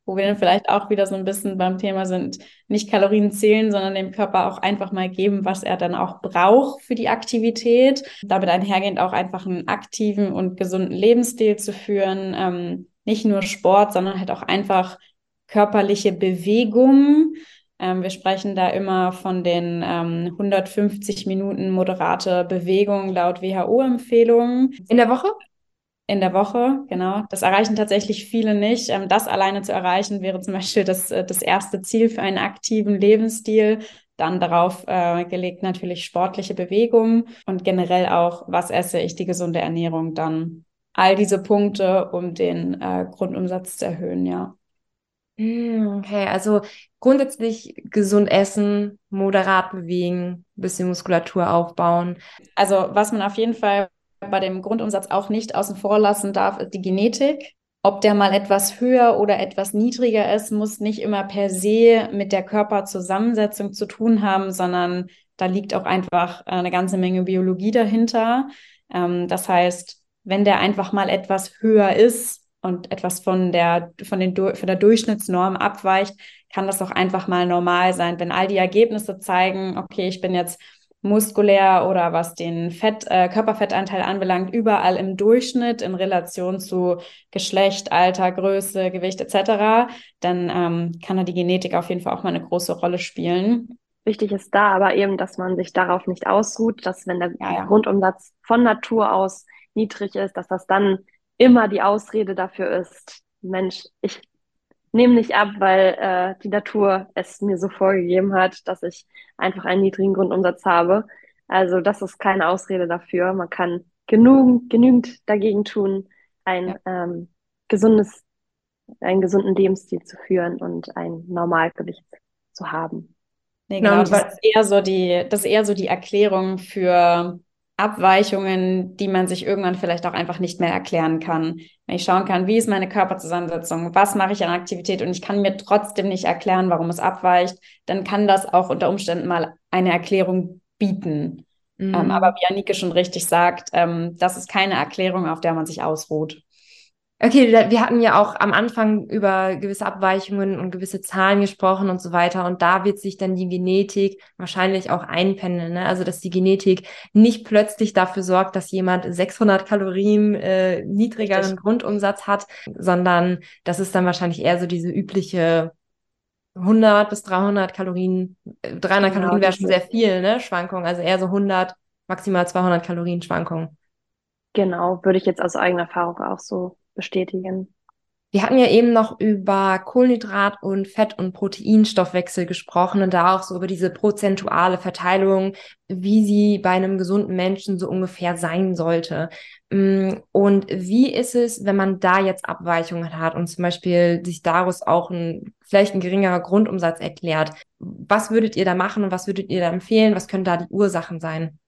wo wir dann vielleicht auch wieder so ein bisschen beim Thema sind, nicht Kalorien zählen, sondern dem Körper auch einfach mal geben, was er dann auch braucht für die Aktivität. Damit einhergehend auch einfach einen aktiven und gesunden Lebensstil zu führen. Ähm, nicht nur Sport, sondern halt auch einfach körperliche Bewegung ähm, wir sprechen da immer von den ähm, 150 Minuten moderate Bewegung laut WHO-Empfehlungen. In der Woche? In der Woche, genau. Das erreichen tatsächlich viele nicht. Ähm, das alleine zu erreichen wäre zum Beispiel das, äh, das erste Ziel für einen aktiven Lebensstil. Dann darauf äh, gelegt natürlich sportliche Bewegung und generell auch, was esse ich, die gesunde Ernährung dann. All diese Punkte, um den äh, Grundumsatz zu erhöhen, ja. Hm, okay, also grundsätzlich gesund essen, moderat bewegen, bisschen Muskulatur aufbauen. Also was man auf jeden Fall bei dem Grundumsatz auch nicht außen vor lassen darf, ist die Genetik. Ob der mal etwas höher oder etwas niedriger ist, muss nicht immer per se mit der Körperzusammensetzung zu tun haben, sondern da liegt auch einfach eine ganze Menge Biologie dahinter. Ähm, das heißt, wenn der einfach mal etwas höher ist, und etwas von der, von, den, von der Durchschnittsnorm abweicht, kann das auch einfach mal normal sein. Wenn all die Ergebnisse zeigen, okay, ich bin jetzt muskulär oder was den Fett, äh, Körperfettanteil anbelangt, überall im Durchschnitt in Relation zu Geschlecht, Alter, Größe, Gewicht etc., dann ähm, kann da die Genetik auf jeden Fall auch mal eine große Rolle spielen. Wichtig ist da aber eben, dass man sich darauf nicht ausruht, dass wenn der ja, ja. Grundumsatz von Natur aus niedrig ist, dass das dann immer die Ausrede dafür ist, Mensch, ich nehme nicht ab, weil äh, die Natur es mir so vorgegeben hat, dass ich einfach einen niedrigen Grundumsatz habe. Also das ist keine Ausrede dafür. Man kann genug, genügend dagegen tun, ein ja. ähm, gesundes, einen gesunden Lebensstil zu führen und ein Normalgewicht zu haben. Nee, genau, das ist eher so die, das ist eher so die Erklärung für Abweichungen, die man sich irgendwann vielleicht auch einfach nicht mehr erklären kann. Wenn ich schauen kann, wie ist meine Körperzusammensetzung, was mache ich an Aktivität und ich kann mir trotzdem nicht erklären, warum es abweicht, dann kann das auch unter Umständen mal eine Erklärung bieten. Mhm. Ähm, aber wie Anike schon richtig sagt, ähm, das ist keine Erklärung, auf der man sich ausruht. Okay, wir hatten ja auch am Anfang über gewisse Abweichungen und gewisse Zahlen gesprochen und so weiter. Und da wird sich dann die Genetik wahrscheinlich auch einpendeln. Ne? Also, dass die Genetik nicht plötzlich dafür sorgt, dass jemand 600 Kalorien äh, niedrigeren Richtig. Grundumsatz hat, sondern das ist dann wahrscheinlich eher so diese übliche 100 bis 300 Kalorien. 300 genau, Kalorien wäre schon sehr viel, ne? Schwankung. Also eher so 100, maximal 200 Kalorien Schwankung. Genau, würde ich jetzt aus eigener Erfahrung auch so bestätigen. Wir hatten ja eben noch über Kohlenhydrat- und Fett- und Proteinstoffwechsel gesprochen und da auch so über diese prozentuale Verteilung, wie sie bei einem gesunden Menschen so ungefähr sein sollte. Mm, und wie ist es, wenn man da jetzt Abweichungen hat und zum Beispiel sich daraus auch ein, vielleicht ein geringerer Grundumsatz erklärt? Was würdet ihr da machen und was würdet ihr da empfehlen? Was können da die Ursachen sein?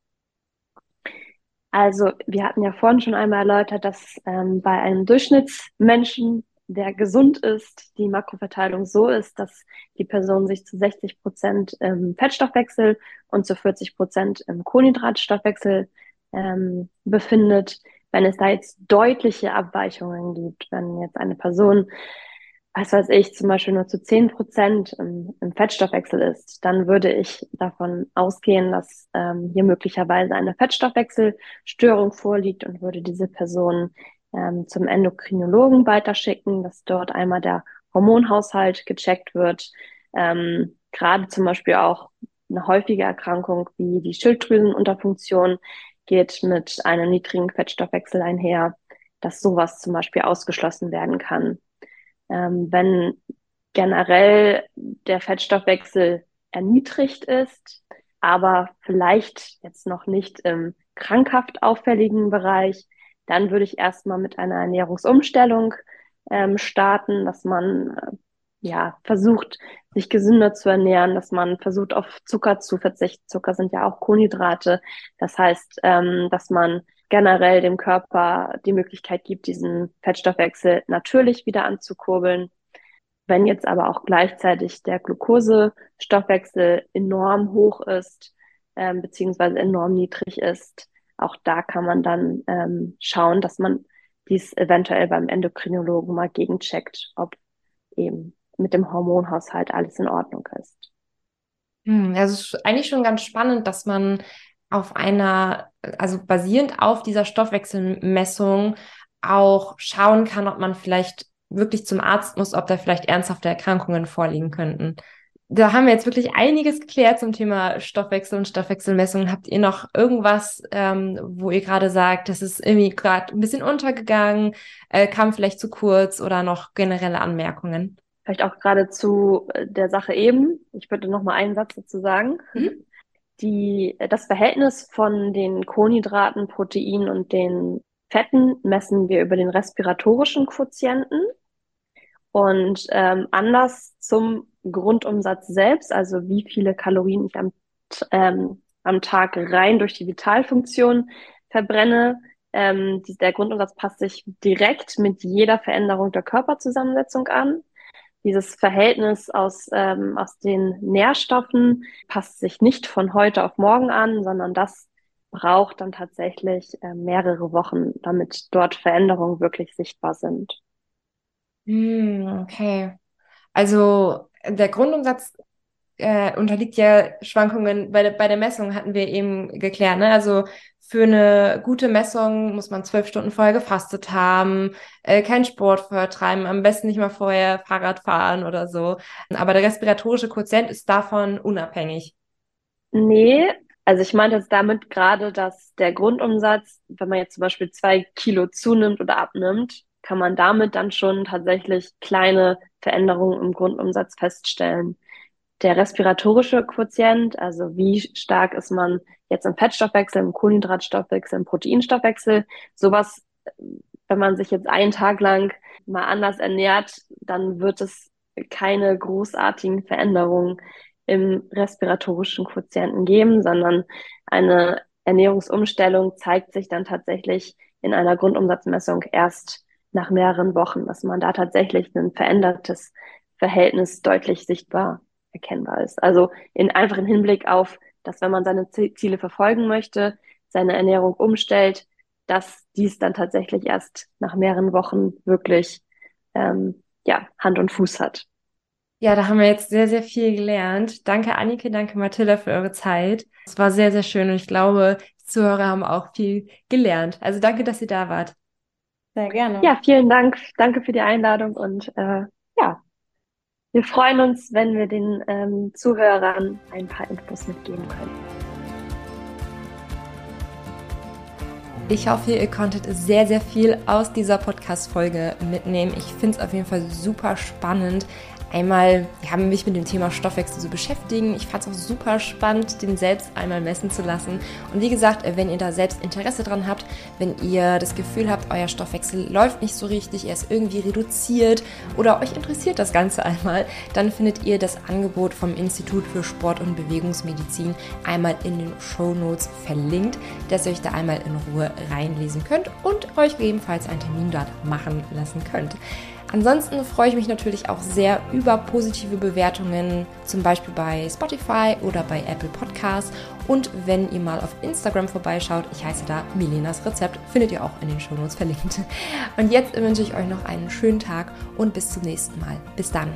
Also wir hatten ja vorhin schon einmal erläutert, dass ähm, bei einem Durchschnittsmenschen, der gesund ist, die Makroverteilung so ist, dass die Person sich zu 60 Prozent im Fettstoffwechsel und zu 40 Prozent im Kohlenhydratstoffwechsel ähm, befindet. Wenn es da jetzt deutliche Abweichungen gibt, wenn jetzt eine Person was weiß ich, zum Beispiel nur zu zehn Prozent im, im, Fettstoffwechsel ist, dann würde ich davon ausgehen, dass ähm, hier möglicherweise eine Fettstoffwechselstörung vorliegt und würde diese Person ähm, zum Endokrinologen weiterschicken, dass dort einmal der Hormonhaushalt gecheckt wird. Ähm, Gerade zum Beispiel auch eine häufige Erkrankung wie die Schilddrüsenunterfunktion geht mit einem niedrigen Fettstoffwechsel einher, dass sowas zum Beispiel ausgeschlossen werden kann. Ähm, wenn generell der Fettstoffwechsel erniedrigt ist, aber vielleicht jetzt noch nicht im krankhaft auffälligen Bereich, dann würde ich erstmal mit einer Ernährungsumstellung ähm, starten, dass man äh, ja versucht, sich gesünder zu ernähren, dass man versucht, auf Zucker zu verzichten. Zucker sind ja auch Kohlenhydrate. Das heißt, ähm, dass man generell dem Körper die Möglichkeit gibt, diesen Fettstoffwechsel natürlich wieder anzukurbeln. Wenn jetzt aber auch gleichzeitig der Glukosestoffwechsel enorm hoch ist, ähm, beziehungsweise enorm niedrig ist, auch da kann man dann ähm, schauen, dass man dies eventuell beim Endokrinologen mal gegencheckt, ob eben mit dem Hormonhaushalt alles in Ordnung ist. Hm, also es ist eigentlich schon ganz spannend, dass man auf einer, also basierend auf dieser Stoffwechselmessung auch schauen kann, ob man vielleicht wirklich zum Arzt muss, ob da vielleicht ernsthafte Erkrankungen vorliegen könnten. Da haben wir jetzt wirklich einiges geklärt zum Thema Stoffwechsel und Stoffwechselmessungen. Habt ihr noch irgendwas, ähm, wo ihr gerade sagt, das ist irgendwie gerade ein bisschen untergegangen, äh, kam vielleicht zu kurz oder noch generelle Anmerkungen? Vielleicht auch gerade zu äh, der Sache eben. Ich würde noch mal einen Satz dazu sagen. Mhm. Die, das Verhältnis von den Kohlenhydraten, Proteinen und den Fetten messen wir über den respiratorischen Quotienten. Und ähm, anders zum Grundumsatz selbst, also wie viele Kalorien ich am, ähm, am Tag rein durch die Vitalfunktion verbrenne, ähm, die, der Grundumsatz passt sich direkt mit jeder Veränderung der Körperzusammensetzung an. Dieses Verhältnis aus, ähm, aus den Nährstoffen passt sich nicht von heute auf morgen an, sondern das braucht dann tatsächlich äh, mehrere Wochen, damit dort Veränderungen wirklich sichtbar sind. Hm, okay. Also der Grundumsatz äh, unterliegt ja Schwankungen. Bei, der, bei der Messung hatten wir eben geklärt. Ne? Also für eine gute Messung muss man zwölf Stunden vorher gefastet haben, äh, keinen Sport vorher treiben, am besten nicht mal vorher Fahrrad fahren oder so. Aber der respiratorische Quotient ist davon unabhängig. Nee, also ich meinte jetzt damit gerade, dass der Grundumsatz, wenn man jetzt zum Beispiel zwei Kilo zunimmt oder abnimmt, kann man damit dann schon tatsächlich kleine Veränderungen im Grundumsatz feststellen. Der respiratorische Quotient, also wie stark ist man jetzt im Fettstoffwechsel, im Kohlenhydratstoffwechsel, im Proteinstoffwechsel, sowas, wenn man sich jetzt einen Tag lang mal anders ernährt, dann wird es keine großartigen Veränderungen im respiratorischen Quotienten geben, sondern eine Ernährungsumstellung zeigt sich dann tatsächlich in einer Grundumsatzmessung erst nach mehreren Wochen, dass man da tatsächlich ein verändertes Verhältnis deutlich sichtbar erkennbar ist. Also in einfachen Hinblick auf, dass wenn man seine Ziele verfolgen möchte, seine Ernährung umstellt, dass dies dann tatsächlich erst nach mehreren Wochen wirklich ähm, ja, Hand und Fuß hat. Ja, da haben wir jetzt sehr, sehr viel gelernt. Danke, Annike, danke, Mathilda, für eure Zeit. Es war sehr, sehr schön und ich glaube, die Zuhörer haben auch viel gelernt. Also danke, dass ihr da wart. Sehr gerne. Ja, vielen Dank. Danke für die Einladung und äh, ja, wir freuen uns, wenn wir den ähm, Zuhörern ein paar Infos mitgeben können. Ich hoffe, ihr konntet sehr, sehr viel aus dieser Podcast-Folge mitnehmen. Ich finde es auf jeden Fall super spannend, einmal ja, mich mit dem Thema Stoffwechsel zu beschäftigen. Ich fand es auch super spannend, den selbst einmal messen zu lassen. Und wie gesagt, wenn ihr da selbst Interesse dran habt, wenn ihr das Gefühl habt, euer Stoffwechsel läuft nicht so richtig, er ist irgendwie reduziert oder euch interessiert das Ganze einmal, dann findet ihr das Angebot vom Institut für Sport- und Bewegungsmedizin einmal in den Show Notes verlinkt, dass ihr euch da einmal in Ruhe reinlesen könnt und euch gegebenenfalls einen Termin dort machen lassen könnt. Ansonsten freue ich mich natürlich auch sehr über positive Bewertungen, zum Beispiel bei Spotify oder bei Apple Podcasts. Und wenn ihr mal auf Instagram vorbeischaut, ich heiße da Milenas Rezept, findet ihr auch in den Shownotes verlinkt. Und jetzt wünsche ich euch noch einen schönen Tag und bis zum nächsten Mal. Bis dann.